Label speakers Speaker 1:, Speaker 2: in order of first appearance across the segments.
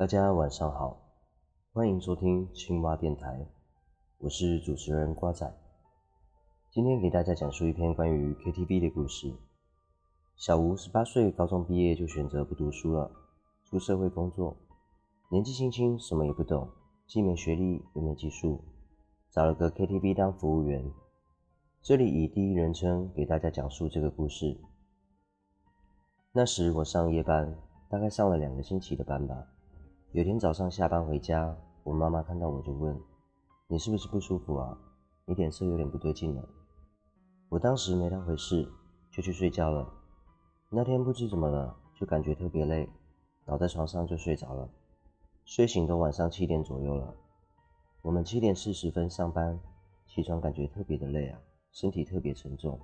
Speaker 1: 大家晚上好，欢迎收听青蛙电台，我是主持人瓜仔。今天给大家讲述一篇关于 KTV 的故事。小吴十八岁，高中毕业就选择不读书了，出社会工作。年纪轻轻，什么也不懂，既没学历又没技术，找了个 KTV 当服务员。这里以第一人称给大家讲述这个故事。那时我上夜班，大概上了两个星期的班吧。有天早上下班回家，我妈妈看到我就问：“你是不是不舒服啊？你脸色有点不对劲了。”我当时没当回事，就去睡觉了。那天不知怎么了，就感觉特别累，倒在床上就睡着了。睡醒都晚上七点左右了。我们七点四十分上班，起床感觉特别的累啊，身体特别沉重。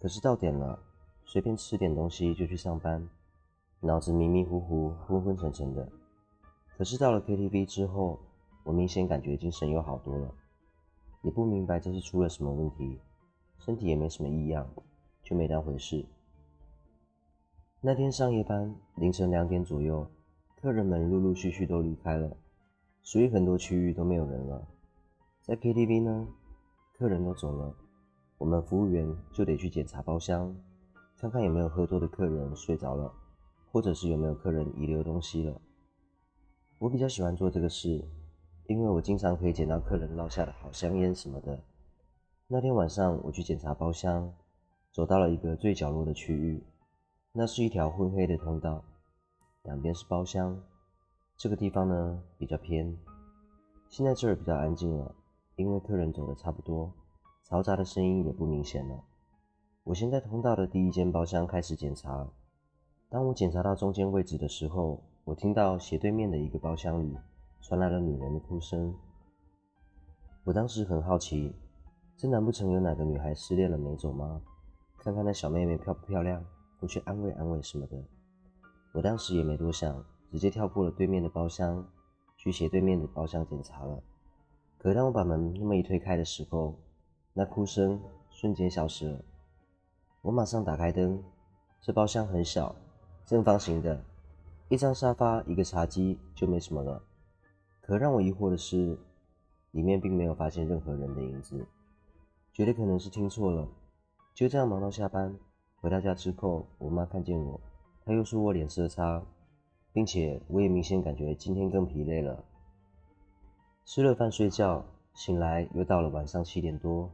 Speaker 1: 可是到点了，随便吃点东西就去上班，脑子迷迷糊糊、昏昏沉沉的。可是到了 KTV 之后，我明显感觉精神又好多了，也不明白这是出了什么问题，身体也没什么异样，就没当回事。那天上夜班，凌晨两点左右，客人们陆陆续续都离开了，所以很多区域都没有人了。在 KTV 呢，客人都走了，我们服务员就得去检查包厢，看看有没有喝多的客人睡着了，或者是有没有客人遗留东西了。我比较喜欢做这个事，因为我经常可以捡到客人落下的好香烟什么的。那天晚上我去检查包厢，走到了一个最角落的区域，那是一条昏黑的通道，两边是包厢。这个地方呢比较偏，现在这儿比较安静了，因为客人走的差不多，嘈杂的声音也不明显了。我先在通道的第一间包厢开始检查，当我检查到中间位置的时候。我听到斜对面的一个包厢里传来了女人的哭声。我当时很好奇，这难不成有哪个女孩失恋了没走吗？看看那小妹妹漂不漂亮，过去安慰安慰什么的。我当时也没多想，直接跳过了对面的包厢，去斜对面的包厢检查了。可当我把门那么一推开的时候，那哭声瞬间消失了。我马上打开灯，这包厢很小，正方形的。一张沙发，一个茶几，就没什么了。可让我疑惑的是，里面并没有发现任何人的影子，觉得可能是听错了。就这样忙到下班，回到家之后，我妈看见我，她又说我脸色差，并且我也明显感觉今天更疲累了。吃了饭睡觉，醒来又到了晚上七点多，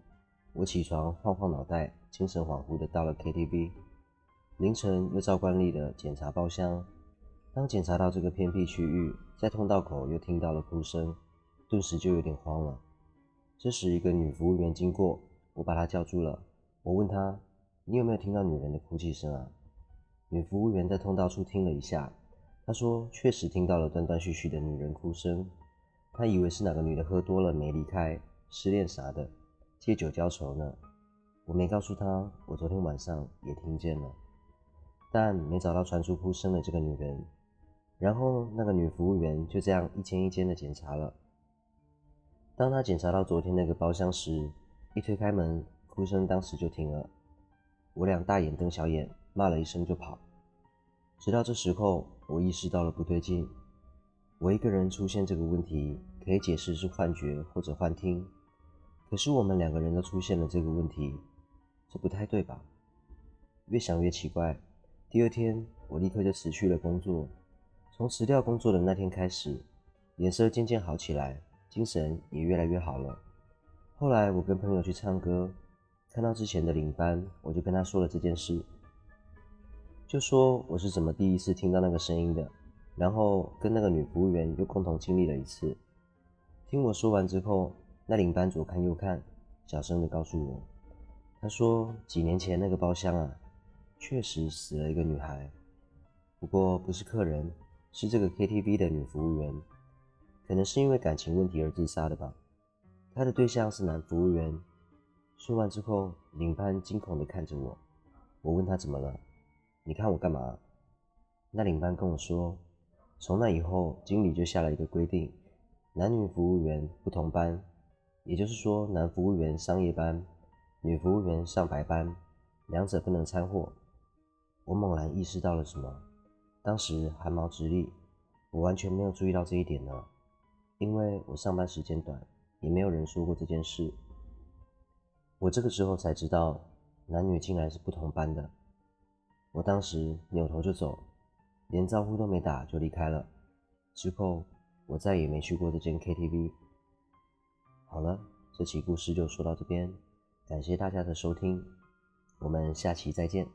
Speaker 1: 我起床晃晃脑袋，精神恍惚的到了 KTV，凌晨又照惯例的检查包厢。当检查到这个偏僻区域，在通道口又听到了哭声，顿时就有点慌了。这时，一个女服务员经过，我把她叫住了。我问她：“你有没有听到女人的哭泣声啊？”女服务员在通道处听了一下，她说：“确实听到了断断续续的女人哭声。”她以为是哪个女的喝多了没离开，失恋啥的，借酒浇愁呢。我没告诉她，我昨天晚上也听见了，但没找到传出哭声的这个女人。然后那个女服务员就这样一间一间的检查了。当她检查到昨天那个包厢时，一推开门，哭声当时就停了。我俩大眼瞪小眼，骂了一声就跑。直到这时候，我意识到了不对劲。我一个人出现这个问题，可以解释是幻觉或者幻听。可是我们两个人都出现了这个问题，这不太对吧？越想越奇怪。第二天，我立刻就辞去了工作。从辞掉工作的那天开始，脸色渐渐好起来，精神也越来越好了。后来我跟朋友去唱歌，看到之前的领班，我就跟他说了这件事，就说我是怎么第一次听到那个声音的，然后跟那个女服务员又共同经历了一次。听我说完之后，那领班左看右看，小声的告诉我，他说几年前那个包厢啊，确实死了一个女孩，不过不是客人。是这个 KTV 的女服务员，可能是因为感情问题而自杀的吧。她的对象是男服务员。说完之后，领班惊恐地看着我。我问他怎么了？你看我干嘛？那领班跟我说，从那以后，经理就下了一个规定，男女服务员不同班，也就是说，男服务员上夜班，女服务员上白班，两者不能掺和。我猛然意识到了什么。当时汗毛直立，我完全没有注意到这一点呢，因为我上班时间短，也没有人说过这件事。我这个时候才知道，男女竟然是不同班的。我当时扭头就走，连招呼都没打就离开了。之后我再也没去过这间 KTV。好了，这期故事就说到这边，感谢大家的收听，我们下期再见。